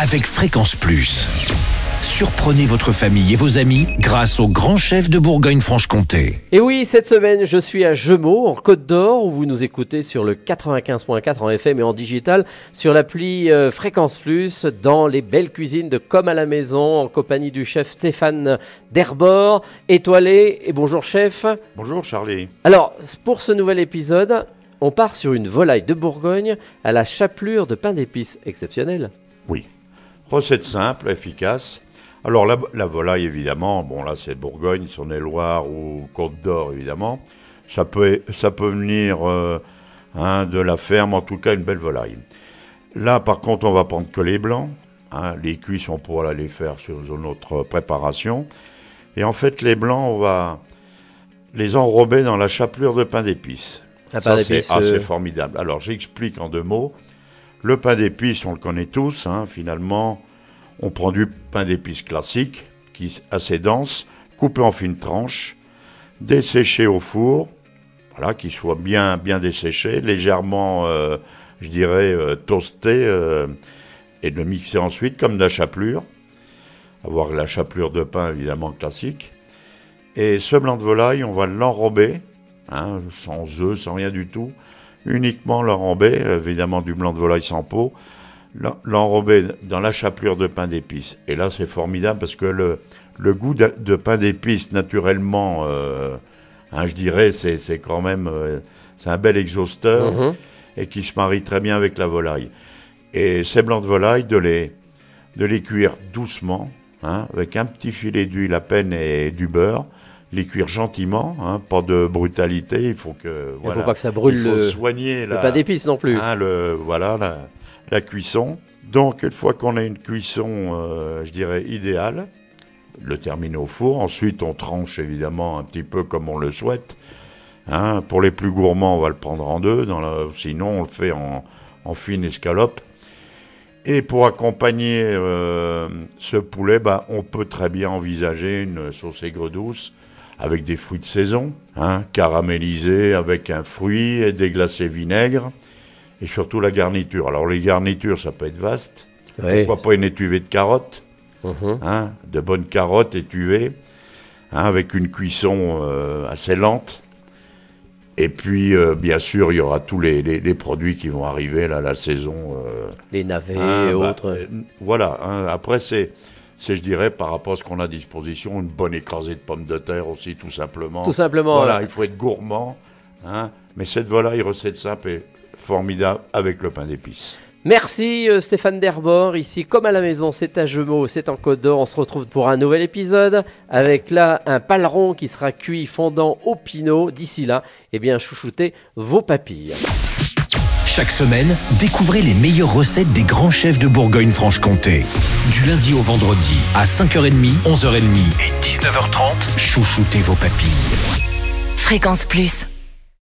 avec Fréquence Plus. Surprenez votre famille et vos amis grâce au grand chef de Bourgogne-Franche-Comté. Et oui, cette semaine, je suis à Gemaux, en Côte d'Or, où vous nous écoutez sur le 95.4 en FM et en digital, sur l'appli euh, Fréquence Plus, dans les belles cuisines de Comme à la maison, en compagnie du chef Stéphane Derbord, étoilé. Et bonjour chef. Bonjour Charlie. Alors, pour ce nouvel épisode, on part sur une volaille de Bourgogne à la chapelure de pain d'épices exceptionnelle. Oui. Recette simple, efficace. Alors la, la volaille évidemment, bon là c'est Bourgogne, Saône-et-Loire ou Côte d'Or évidemment. Ça peut, ça peut venir euh, hein, de la ferme, en tout cas une belle volaille. Là par contre on va prendre que les blancs. hein. les cuisses on pourra les faire sur notre préparation. Et en fait les blancs on va les enrober dans la chapelure de pain d'épices. Ça, c'est d'épices, assez euh, formidable. Alors, j'explique en deux mots. Le pain d'épices, on le connaît tous. hein, finalement, on prend du pain d'épices classique, qui est assez dense, coupé en fines tranches, desséché au four, voilà, qui soit bien, bien desséché, légèrement, euh, je dirais, euh, toasté, euh, et de le mixer ensuite comme de la chapelure. Avoir la chapelure de pain, évidemment, classique. Et ce blanc de volaille, on va l'enrober, hein, sans œufs, sans rien du tout, uniquement l'enrober, évidemment du blanc de volaille sans peau, l'en- l'enrober dans la chapelure de pain d'épices. Et là, c'est formidable parce que le, le goût de, de pain d'épices, naturellement, euh, hein, je dirais, c'est quand même euh, c'est un bel exhausteur Mhm. et qui se marie très bien avec la volaille. Et ces blancs de volaille, de les, de les cuire doucement, hein, avec un petit filet d'huile à peine et du beurre, les cuire gentiment, hein, pas de brutalité, il faut que... Il ne faut pas que ça brûle il faut le, soigner le la, pain d'épices non plus. hein, le, voilà, la, la cuisson. Donc, une fois qu'on a une cuisson, euh, je dirais, idéale, le terminer au four. Ensuite, on tranche évidemment un petit peu comme on le souhaite. Hein, pour les plus gourmands, on va le prendre en deux. Dans la- sinon, on le fait en, en fine escalope. Et pour accompagner euh, ce poulet, bah, on peut très bien envisager une sauce aigre douce avec des fruits de saison, hein, caramélisés avec un fruit et déglacé vinaigre. Et surtout la garniture. Alors les garnitures, ça peut être vaste. Pourquoi pas une étuvée de carottes Mhm. hein, de bonnes carottes étuvées, hein, avec une cuisson euh, assez lente. Et puis, euh, bien sûr, il y aura tous les, les- les produits qui vont arriver, là, la saison. euh, Les navets hein, et bah, autres. euh, voilà. hein. après, c'est, c'est, je dirais, par rapport à ce qu'on a à disposition, une bonne écrasée de pommes de terre aussi, tout simplement. Tout simplement. Voilà, il faut être gourmand. hein. mais cette volaille, recette simple et formidable avec le pain d'épices. Merci euh, Stéphane Derbord, ici comme à la maison, c'est à Gemaux, c'est en Côte d'Or. On se retrouve pour un nouvel épisode avec là un paleron qui sera cuit fondant au pinot. D'ici là, eh bien chouchoutez vos papilles. Chaque semaine, découvrez les meilleures recettes des grands chefs de Bourgogne-Franche-Comté. Du lundi au vendredi, à 5h30, 11h30 et 19h30, chouchoutez vos papilles. Fréquence Plus.